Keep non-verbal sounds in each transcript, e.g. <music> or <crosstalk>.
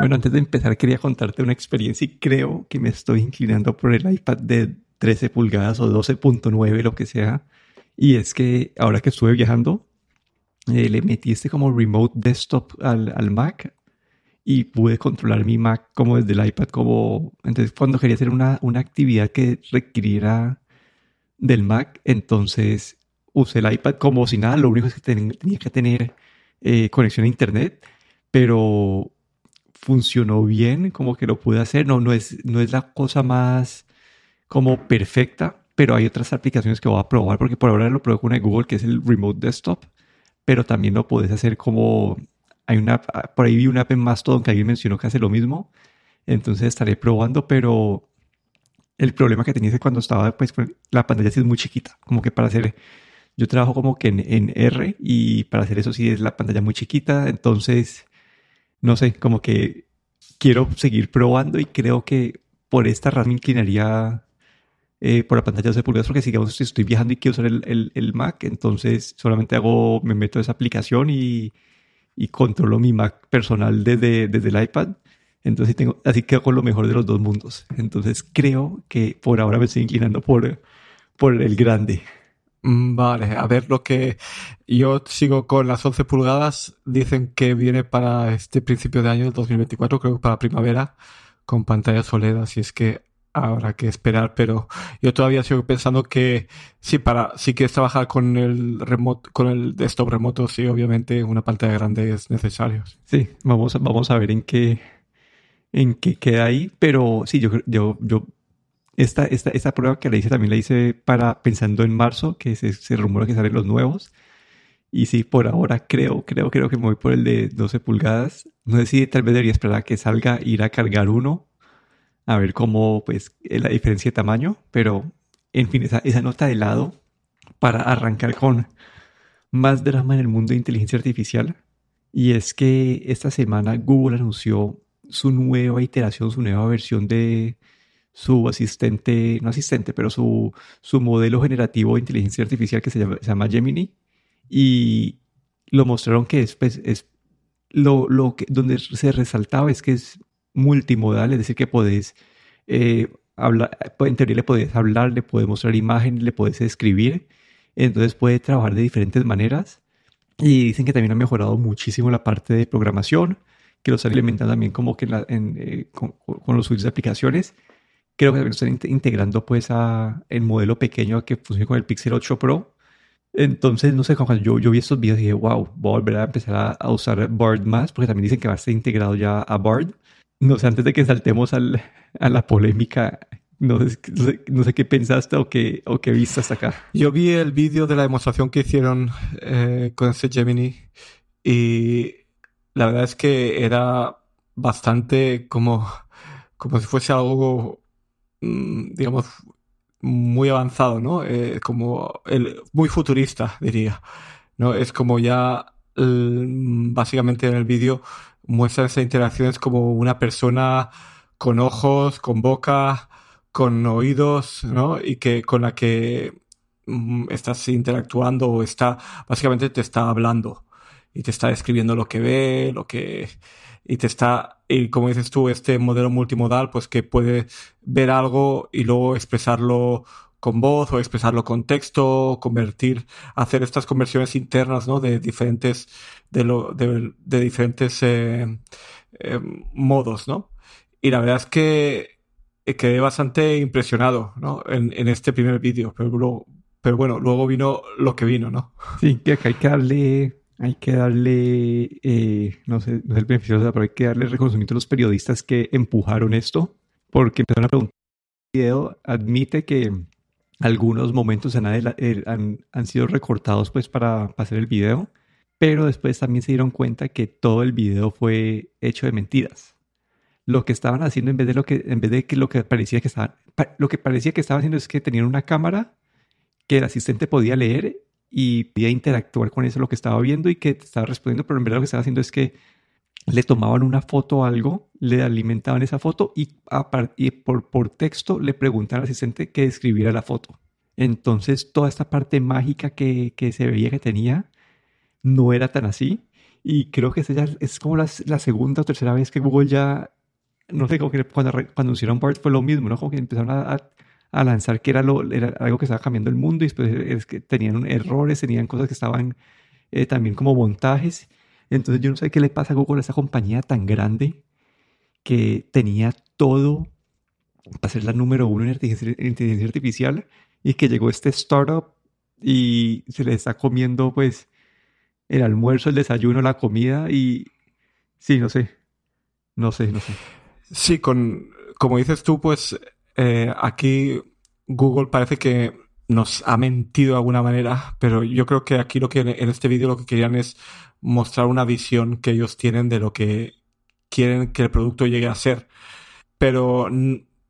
Bueno, antes de empezar quería contarte una experiencia y creo que me estoy inclinando por el iPad de 13 pulgadas o 12.9, lo que sea. Y es que ahora que estuve viajando, eh, le metí este como remote desktop al, al, Mac y pude controlar mi Mac como desde el iPad. Como, entonces, cuando quería hacer una, una actividad que requiriera del Mac, entonces usé el iPad como si nada. Lo único es que tenía que tener eh, conexión a Internet, pero funcionó bien, como que lo pude hacer. No, no, es, no es la cosa más como perfecta, pero hay otras aplicaciones que voy a probar, porque por ahora lo probé con una de Google, que es el Remote Desktop, pero también lo puedes hacer como... Hay una, por ahí vi una app en Mastodon que alguien mencionó que hace lo mismo, entonces estaré probando, pero el problema que tenía es que cuando estaba, pues la pantalla sí es muy chiquita, como que para hacer, yo trabajo como que en, en R y para hacer eso sí es la pantalla muy chiquita, entonces no sé, como que quiero seguir probando y creo que por esta razón me inclinaría eh, por la pantalla de 12 pulgadas porque digamos si estoy viajando y quiero usar el, el, Mac, entonces solamente hago, me meto a esa aplicación y, y controlo mi Mac personal desde, desde el iPad. Entonces tengo, así quedo con lo mejor de los dos mundos. Entonces creo que por ahora me estoy inclinando por, por el grande. Mm, vale, a ver lo que yo sigo con las 11 pulgadas. Dicen que viene para este principio de año, 2024, creo que para primavera, con pantalla OLED, así es que habrá que esperar, pero yo todavía sigo pensando que sí, para, si quieres trabajar con el remoto, con el desktop remoto, sí, obviamente una pantalla grande es necesario. Sí, vamos, vamos a ver en qué, en qué queda ahí, pero sí, yo, yo, yo esta, esta, esta prueba que le hice también la hice para pensando en marzo, que se, se rumora que salen los nuevos. Y sí, por ahora creo, creo, creo que me voy por el de 12 pulgadas. No sé si tal vez debería esperar a que salga, ir a cargar uno, a ver cómo, pues, la diferencia de tamaño. Pero, en fin, esa, esa nota de lado para arrancar con más drama en el mundo de inteligencia artificial. Y es que esta semana Google anunció su nueva iteración, su nueva versión de, su asistente, no asistente, pero su, su modelo generativo de inteligencia artificial que se llama, se Gemini. Y lo mostraron que es, pues, es lo, lo, que, donde se resaltaba es que es multimodal, es decir, que podés eh, hablar, en teoría le podés hablar, le puedes mostrar imágenes, le puedes escribir, entonces puede trabajar de diferentes maneras. Y dicen que también ha mejorado muchísimo la parte de programación, que lo están implementando también como que eh, con, con, los suites de aplicaciones creo que también están integrando pues a el modelo pequeño que funciona con el Pixel 8 Pro. Entonces, no sé, cuando yo, yo vi estos videos y dije, wow, voy a volver a empezar a, usar Bard más, porque también dicen que va a estar integrado ya a Bard. No sé, antes de que saltemos al, a la polémica, no sé, no sé, qué pensaste o qué, o qué viste hasta acá. Yo vi el vídeo de la demostración que hicieron eh, con ese Gemini y la verdad es que era bastante como, como si fuese algo digamos, muy avanzado, ¿no? Eh, como el, muy futurista, diría. ¿no? Es como ya básicamente en el vídeo muestra esa interacciones como una persona con ojos, con boca, con oídos, ¿no? Y que con la que mm, estás interactuando o está, básicamente te está hablando y te está describiendo lo que ve, lo que, y te está, y como dices tú, este modelo multimodal, pues que puede ver algo y luego expresarlo con voz o expresarlo con texto, convertir, hacer estas conversiones internas, ¿no? De diferentes, de lo, de, de diferentes eh, eh, modos, ¿no? Y la verdad es que quedé bastante impresionado, ¿no? En, en este primer vídeo, pero, pero bueno, luego vino lo que vino, ¿no? Sí, que hay que darle hay que darle, eh, no sé, no es el beneficio, pero hay que darle reconocimiento a los periodistas que empujaron esto, porque empezaron a preguntar. El video admite que algunos momentos eh, han, han, sido recortados pues para, hacer el video, pero después también se dieron cuenta que todo el video fue hecho de mentiras. Lo que estaban haciendo en vez de lo que, en vez de que lo que parecía que estaban, lo que parecía que estaban haciendo es que tenían una cámara que el asistente podía leer y podía interactuar con eso, lo que estaba viendo y que estaba respondiendo, pero en verdad lo que estaba haciendo es que le tomaban una foto o algo, le alimentaban esa foto y, y por, por texto le preguntaban al asistente que describiera la foto. Entonces toda esta parte mágica que, que se veía que tenía no era tan así. Y creo que esa ya es como la, la segunda o tercera vez que Google ya, no sé, como que cuando, cuando anunciaron BART fue lo mismo, ¿no? Como que empezaron a, a, lanzar que era, lo, era algo que estaba cambiando el mundo y después es que tenían errores, tenían cosas que estaban eh, también como montajes. Entonces yo no sé qué le pasa a Google, a esa compañía tan grande que tenía todo para ser la número uno en inteligencia artificial y que llegó este startup y se le está comiendo pues el almuerzo, el desayuno, la comida y sí, no sé, no sé, no sé. Sí, con, como dices tú, pues eh, aquí Google parece que nos ha mentido de alguna manera, pero yo creo que aquí lo que en este vídeo lo que querían es mostrar una visión que ellos tienen de lo que quieren que el producto llegue a ser. Pero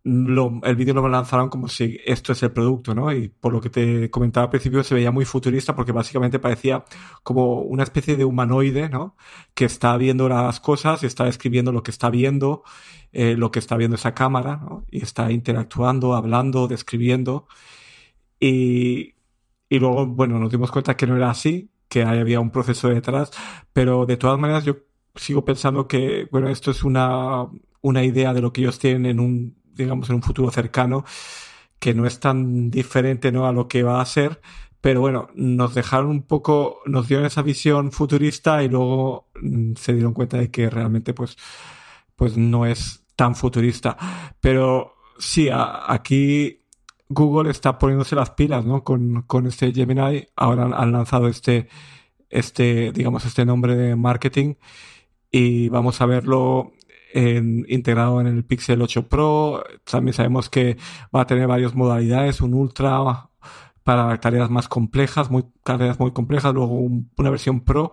el vídeo lo lanzaron como si esto es el producto, ¿no? Y por lo que te comentaba al principio se veía muy futurista porque básicamente parecía como una especie de humanoide, ¿no? Que está viendo las cosas y está escribiendo lo que está viendo, eh, lo que está viendo esa cámara, ¿no? Y está interactuando, hablando, describiendo. Y, y luego, bueno, nos dimos cuenta que no era así, que había un proceso detrás, pero de todas maneras yo sigo pensando que, bueno, esto es una, una idea de lo que ellos tienen en un digamos, en un futuro cercano, que no es tan diferente ¿no? a lo que va a ser, pero bueno, nos dejaron un poco, nos dieron esa visión futurista y luego mm, se dieron cuenta de que realmente pues, pues no es tan futurista. Pero sí, aquí Google está poniéndose las pilas, ¿no? Con, con este Gemini. Ahora han lanzado este, este, digamos, este nombre de marketing y vamos a verlo integrado en el Pixel 8 Pro. También sabemos que va a tener varias modalidades, un Ultra para tareas más complejas, muy, tareas muy complejas, luego una versión Pro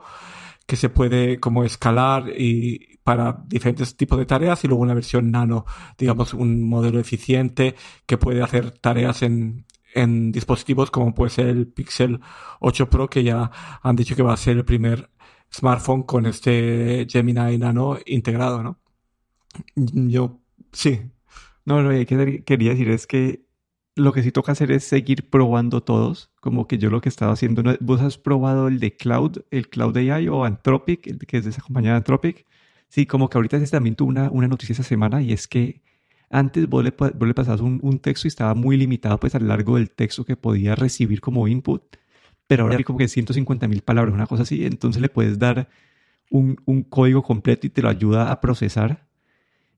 que se puede como escalar y para diferentes tipos de tareas y luego una versión nano, digamos un modelo eficiente que puede hacer tareas en, en dispositivos como puede ser el Pixel 8 Pro que ya han dicho que va a ser el primer smartphone con este Gemini Nano integrado, ¿no? <laughs> Yo, sí. No, lo que quería decir es que lo que sí toca hacer es seguir probando todos. Como que yo lo que estaba haciendo, ¿vos has probado el de Cloud, el Cloud AI o Anthropic, el que es de esa compañía de Anthropic? Sí, como que ahorita también tuvo una, una noticia esa semana y es que antes vos le, vos pasabas un, un, texto y estaba muy limitado pues a lo largo del texto que podía recibir como input, pero ahora hay como que 150 mil palabras, una cosa así, entonces le puedes dar un, un código completo y te lo ayuda a procesar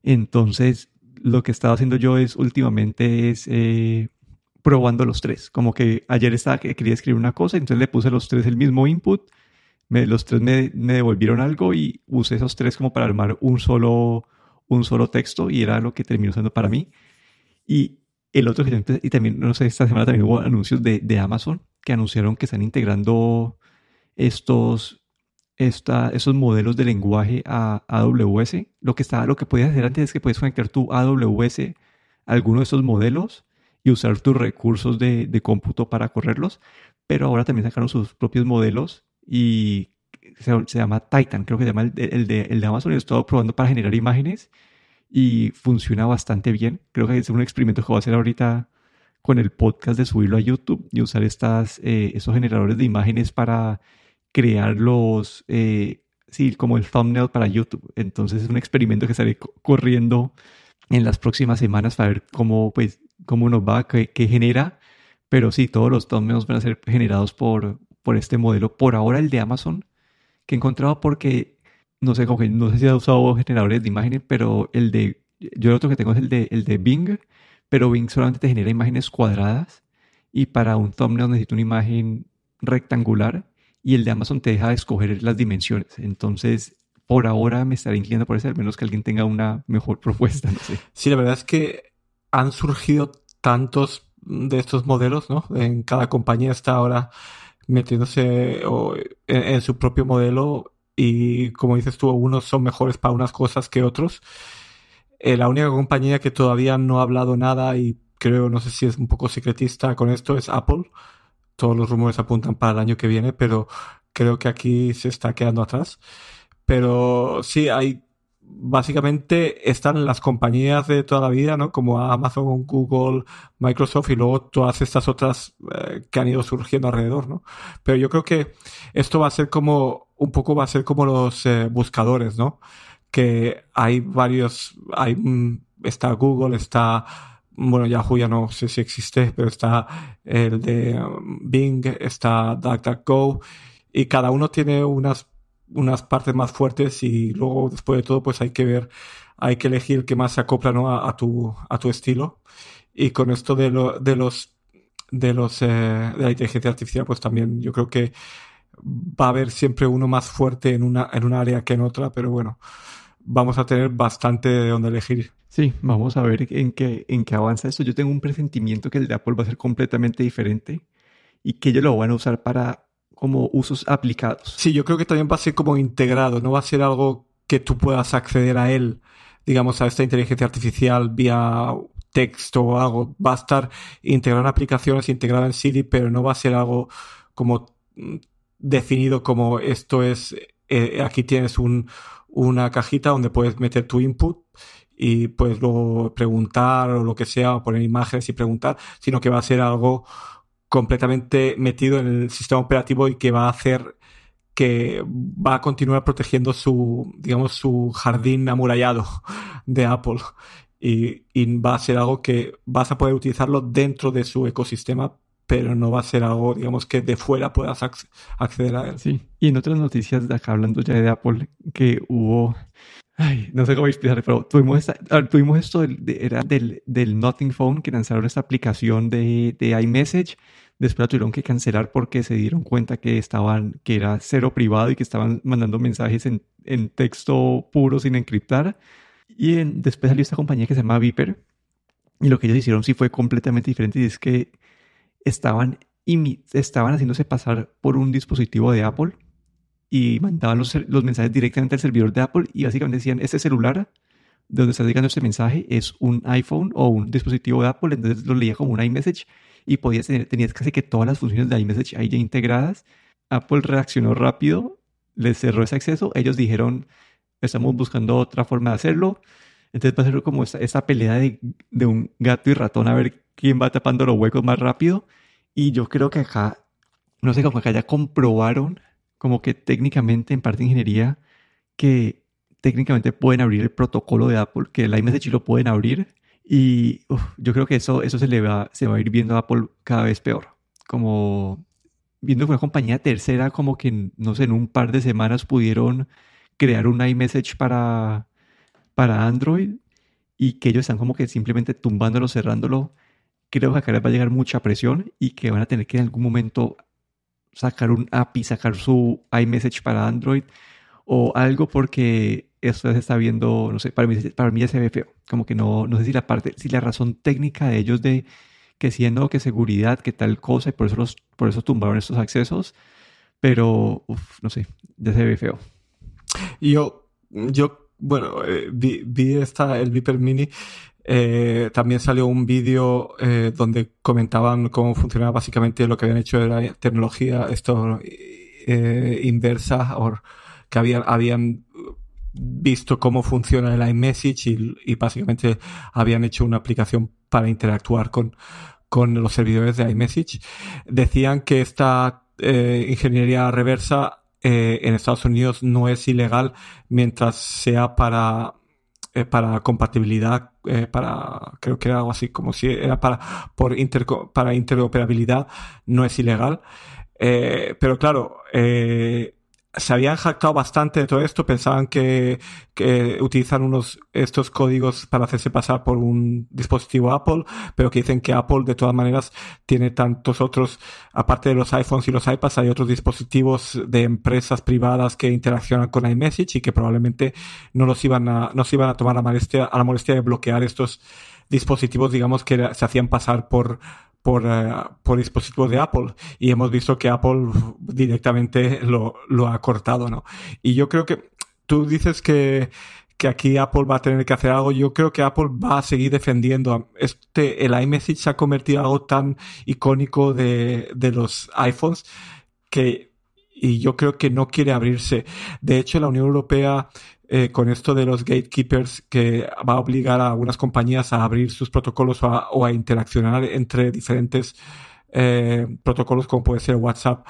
entonces, lo que he estado haciendo yo es últimamente es eh, probando los tres. Como que ayer estaba que quería escribir una cosa, entonces le puse los tres el mismo input, me, los tres me, devolvieron algo y usé esos tres como para armar un solo, un solo texto y era lo que terminó usando para mí. Y el otro que y también, no sé, esta semana también hubo anuncios de, de Amazon que anunciaron que están integrando estos esta, esos modelos de lenguaje a AWS. Lo que, estaba, lo que podías hacer antes es que puedes conectar tu AWS a alguno de esos modelos y usar tus recursos de, de cómputo para correrlos, pero ahora también sacaron sus propios modelos y se, llama Titan, creo que se llama el, el, de, el de Amazon. He estado probando para generar imágenes y funciona bastante bien. Creo que es un experimento que voy a hacer ahorita con el podcast de subirlo a YouTube y usar estas, eh, esos generadores de imágenes para crear los, eh, sí, como el thumbnail para YouTube. Entonces es un experimento que estaré corriendo en las próximas semanas para ver cómo, pues, cómo nos va, qué, genera. Pero sí, todos los thumbnails van a ser generados por, por este modelo. Por ahora el de Amazon, que he encontrado porque, no sé, como no sé si ha usado generadores de imágenes, pero el de, yo el otro que tengo es el de, el de Bing, pero Bing solamente te genera imágenes cuadradas y para un thumbnail necesito una imagen rectangular y el de Amazon te deja escoger las dimensiones. Entonces, por ahora me estaré inclinando por eso, al menos que alguien tenga una mejor <laughs> propuesta. Sí, la verdad es que han surgido tantos de estos modelos, ¿no? En cada compañía está ahora metiéndose en, su propio modelo y como dices tú, unos son mejores para unas cosas que otros. Eh, la única compañía que todavía no ha hablado nada y creo, no sé si es un poco secretista con esto, es Apple todos los rumores apuntan para el año que viene, pero creo que aquí se está quedando atrás. Pero sí, hay básicamente están las compañías de toda la vida, ¿no? Como Amazon, Google, Microsoft y luego todas estas otras eh, que han ido surgiendo alrededor, ¿no? Pero yo creo que esto va a ser como, un poco va a ser como los eh, buscadores, ¿no? Que hay varios, hay, está Google, está, bueno, Yahoo ya no sé si existe, pero está el de um, Bing, está DuckDuckGo y cada uno tiene unas unas partes más fuertes y luego después de todo pues hay que ver, hay que elegir qué más se acopla ¿no? a, tu, a tu estilo. Y con esto de, lo, de los de los eh, de la inteligencia artificial pues también yo creo que va a haber siempre uno más fuerte en una en un área que en otra pero bueno vamos a tener bastante de donde elegir sí vamos a ver en qué en qué avanza esto yo tengo un presentimiento que el de Apple va a ser completamente diferente y que ellos lo van a usar para como usos aplicados. Sí, yo creo que también va a ser como integrado, no va a ser algo que tú puedas acceder a él, digamos, a esta inteligencia artificial vía texto o algo. Va a estar integrado en aplicaciones, integrado en Siri, pero no va a ser algo como mm, definido como esto es, eh, aquí tienes un, una cajita donde puedes meter tu input y puedes luego preguntar o lo que sea, o poner imágenes y preguntar, sino que va a ser algo completamente metido en el sistema operativo y que va a hacer que va a continuar protegiendo su, digamos, su jardín amurallado <laughs> de Apple. Y, va a ser algo que vas a poder utilizarlo dentro de su ecosistema, pero no va a ser algo, digamos, que de fuera puedas acceder a él. Sí. Y en otras noticias de acá, hablando ya de Apple, que hubo Ay, no sé cómo explicar, pero tuvimos, tuvimos esto del, era del, del, Nothing Phone que lanzaron esta aplicación de, de iMessage Después la tuvieron que cancelar porque se dieron cuenta que estaban, que era cero privado y que estaban mandando mensajes en, en texto puro sin encriptar. Y en, después salió esta compañía que se llama Viper. Y lo que ellos hicieron sí fue completamente diferente y es que estaban, estaban haciéndose pasar por un dispositivo de Apple y mandaban los, los mensajes directamente al servidor de Apple y básicamente decían, este celular de donde está llegando este mensaje es un iPhone o un dispositivo de Apple, entonces lo leía como un iMessage y podías tener, tenías casi que todas las funciones de iMessage ahí ya integradas. Apple reaccionó rápido, les cerró ese acceso, ellos dijeron, estamos buscando otra forma de hacerlo. Entonces va a ser como esta, pelea de, de, un gato y ratón a ver quién va tapando los huecos más rápido. Y yo creo que acá, no sé, como acá ya comprobaron, como que técnicamente en parte de ingeniería, que técnicamente pueden abrir el protocolo de Apple, que el iMessage lo pueden abrir y yo creo que eso, eso se, le va, se va a ir viendo a Apple cada vez peor. Como viendo que una compañía tercera, como que, no sé, en un par de semanas pudieron crear un iMessage para, para Android y que ellos están como que simplemente tumbándolo, cerrándolo. Creo que acá les va a llegar mucha presión y que van a tener que en algún momento sacar un API, sacar su iMessage para Android o algo porque esto se está viendo, no sé, para mí, para mí ya se ve feo. Como que no, no sé si la parte, si la razón técnica de ellos de que siendo que seguridad, que tal cosa, y por eso los, por eso tumbaron estos accesos, pero no sé, ya se ve feo. Yo, yo, bueno, eh, vi, vi, esta, el Viper Mini, eh, también salió un vídeo eh, donde comentaban cómo funcionaba básicamente lo que habían hecho de la tecnología, esto inversa, o que habían, habían visto cómo funciona el iMessage y, y, básicamente habían hecho una aplicación para interactuar con, con los servidores de iMessage. Decían que esta eh, ingeniería reversa eh, en Estados Unidos no es ilegal mientras sea para eh, para compatibilidad, eh, para creo que era algo así como si era para por inter, para interoperabilidad no es ilegal. Eh, pero claro, eh, se habían jactado bastante de todo esto, pensaban que, que, utilizan unos, estos códigos para hacerse pasar por un dispositivo Apple, pero que dicen que Apple de todas maneras tiene tantos otros, aparte de los iPhones y los iPads, hay otros dispositivos de empresas privadas que interaccionan con iMessage y que probablemente no los iban a, no se iban a tomar la molestia, a la molestia de bloquear estos dispositivos, digamos, que se hacían pasar por, por, uh, por dispositivos de Apple y hemos visto que Apple directamente lo, lo ha cortado, ¿no? Y yo creo que tú dices que, que aquí Apple va a tener que hacer algo. Yo creo que Apple va a seguir defendiendo. Este, el iMessage se ha convertido en algo tan icónico de, de los iPhones que, y yo creo que no quiere abrirse. De hecho, la Unión Europea eh, con esto de los gatekeepers que va a obligar a algunas compañías a abrir sus protocolos o a, interaccionar entre diferentes eh, protocolos como puede ser WhatsApp.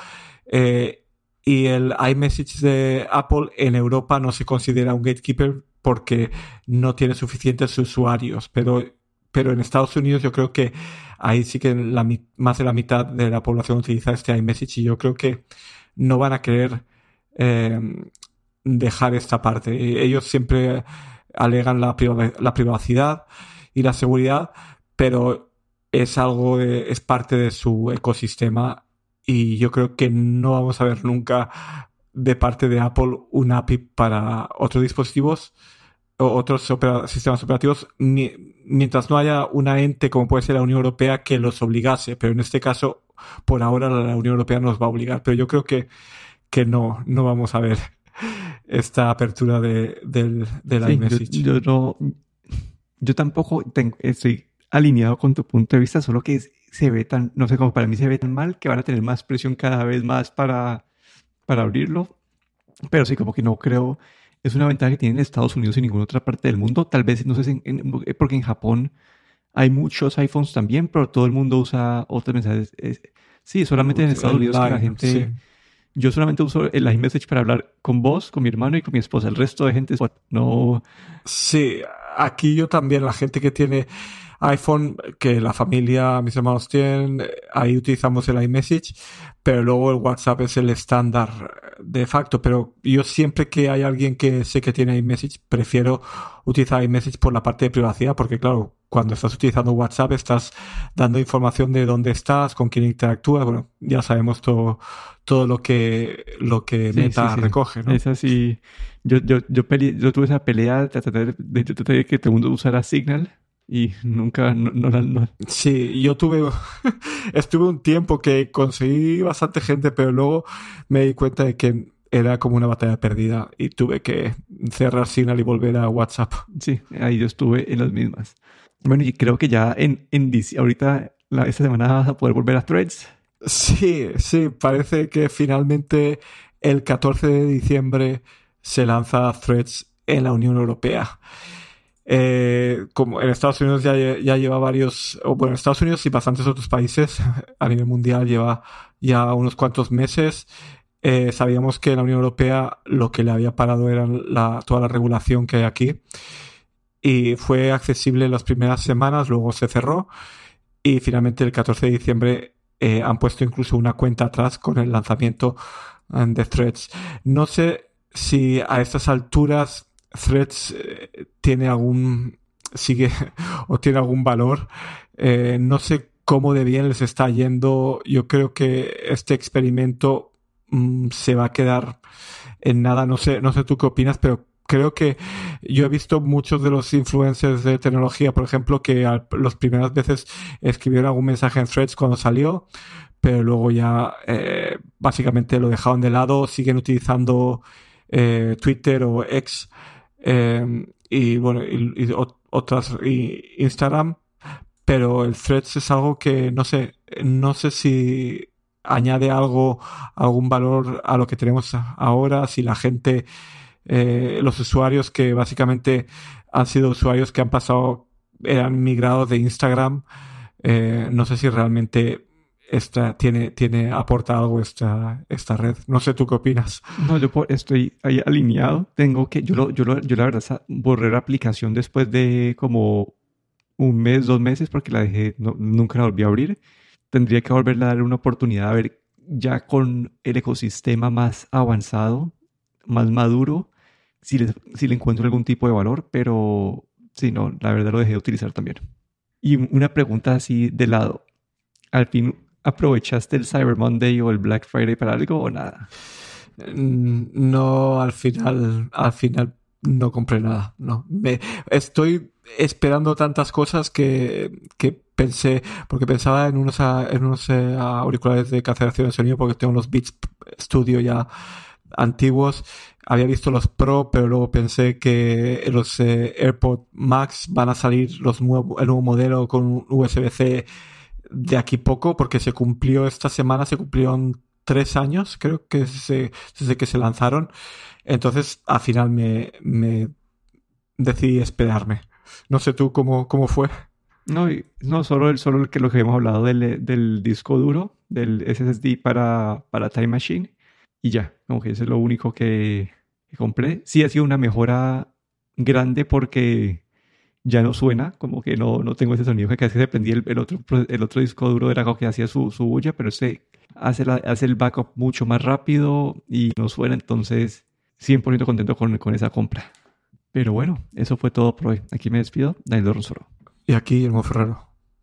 Eh, y el iMessage de Apple en Europa no se considera un gatekeeper porque no tiene suficientes usuarios, pero, pero en Estados Unidos yo creo que ahí sí que más de la mitad de la población utiliza este iMessage y yo creo que no van a querer dejar esta parte. Ellos siempre alegan la, la privacidad y la seguridad, pero es algo de, es parte de su ecosistema y yo creo que no vamos a ver nunca de parte de Apple un API para otros dispositivos o otros sistemas operativos mientras no haya una ente como puede ser la Unión Europea que los obligase, pero en este caso por ahora la Unión Europea nos va a obligar, pero yo creo que, que no, no vamos a ver esta apertura de, del, del iMessage. Yo, yo, yo tampoco tengo, estoy alineado con tu punto de vista, solo que se ve tan, no sé cómo para mí se ve tan mal que van a tener más presión cada vez más para, para abrirlo. Pero sí, como que no creo, es una ventaja que tienen Estados Unidos y ninguna otra parte del mundo. Tal vez, no sé, porque en Japón hay muchos iPhones también, pero todo el mundo usa otros mensajes. sí, solamente en Estados Unidos que la gente... Yo solamente uso el iMessage para hablar con vos, con mi hermano y con mi esposa. El resto de gente no... Sí, aquí yo también, la gente que tiene iPhone que la familia, mis hermanos tienen, ahí utilizamos el iMessage, pero luego el WhatsApp es el estándar de facto. Pero yo siempre que hay alguien que sé que tiene iMessage, prefiero utilizar iMessage por la parte de privacidad, porque claro, cuando estás utilizando WhatsApp estás dando información de dónde estás, con quién interactúas, bueno, ya sabemos todo, todo lo que, lo que Meta recoge, ¿no? Es así. Yo, yo, yo, yo tuve esa pelea de tratar de, que todo el mundo usara Signal y nunca, no, no, Sí, yo tuve, <laughs> estuve un tiempo que conseguí bastante gente, pero luego me di cuenta de que era como una batalla perdida y tuve que cerrar Signal y volver a WhatsApp. Sí, ahí yo estuve en las mismas. Bueno, y creo que ya en, en ahorita, la, esta semana vas a poder volver a Threads. Sí, sí, parece que finalmente el 14 de diciembre se lanza Threads en la Unión Europea. Eh, como en Estados Unidos ya, ya, lleva varios, o bueno, en Estados Unidos y bastantes otros países <laughs> a nivel mundial lleva ya unos cuantos meses. Eh, sabíamos que en la Unión Europea lo que le había parado era la, toda la regulación que hay aquí y fue accesible las primeras semanas, luego se cerró y finalmente el 14 de diciembre eh, han puesto incluso una cuenta atrás con el lanzamiento eh, de Threads. No sé si a estas alturas Threads eh, tiene algún sigue <laughs> o tiene algún valor. no sé cómo de bien les está yendo. Yo creo que este experimento mm, se va a quedar en nada. No sé, no sé tú qué opinas, pero creo que yo he visto muchos de los influencers de tecnología, por ejemplo, que las primeras veces escribieron algún mensaje en threads cuando salió, pero luego ya eh, básicamente lo dejaron de lado, siguen utilizando eh, Twitter o X eh, y bueno, y, otras, y Instagram, pero el threads es algo que no sé, no sé si añade algo, algún valor a lo que tenemos ahora, si la gente eh, los usuarios que básicamente han sido usuarios que han pasado, eran migrados de Instagram. Eh, no sé si realmente esta tiene, tiene, aporta algo esta, esta red. No sé tú qué opinas. No, yo estoy ahí alineado. Tengo que, yo, lo, yo, lo, yo la verdad borré la aplicación después de como un mes, dos meses, porque la dejé, nunca la volví a abrir. Tendría que volverle a dar una oportunidad a ver ya con el ecosistema más avanzado, más maduro, si le, si le encuentro algún tipo de valor, pero sí, no, la verdad lo dejé de utilizar también. Y una pregunta así de lado. ¿Al fin aprovechaste el Cyber Monday o el Black Friday para algo o nada? Mm, no, al final, al final no compré nada. No, me estoy esperando tantas cosas que, que pensé, porque pensaba en unos, en unos eh, auriculares de cancelación de sonido porque tengo los Beats Studio ya antiguos. Había visto los Pro, pero luego pensé que los eh, AirPod Max van a salir los nuevo, el nuevo modelo con USB-C de aquí poco, porque se cumplió esta semana, se cumplieron tres años, creo que desde, que se lanzaron. Entonces, al final me, me decidí esperarme. No sé tú cómo, cómo fue. No, no solo, el, solo el que lo que hemos hablado del, del disco duro, del SSD para, para Time Machine. Y ya, como que eso es lo único que, que compré. Sí ha sido una mejora grande porque ya no suena, como que no, no tengo ese sonido que casi se prendía el, otro, el otro disco duro era como que hacía su, su bulla, pero este hace, la, hace el backup mucho más rápido y no suena, entonces 100% contento con, con esa compra. Pero bueno, eso fue todo por hoy. Aquí me despido, Daniel Rosoro. Y aquí, el Ferrero.